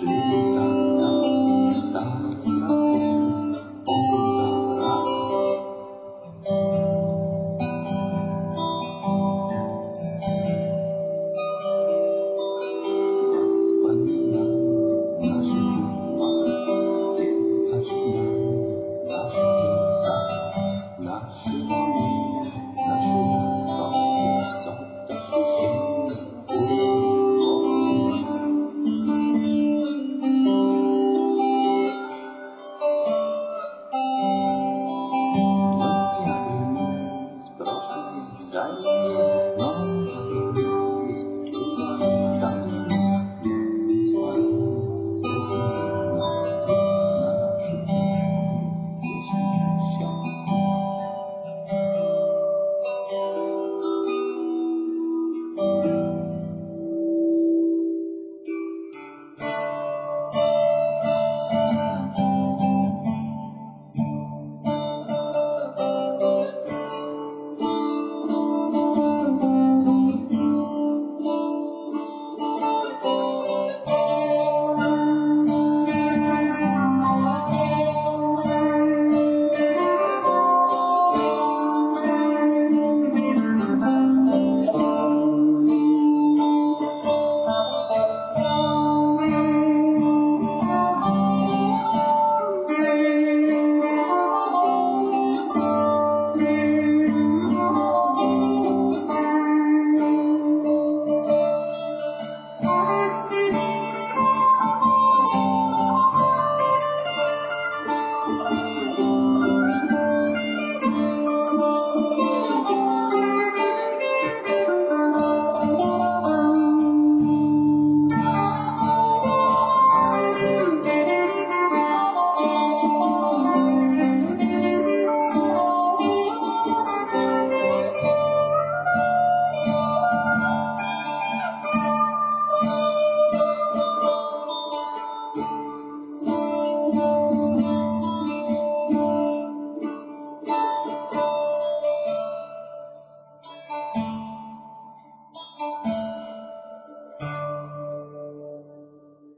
soon. đại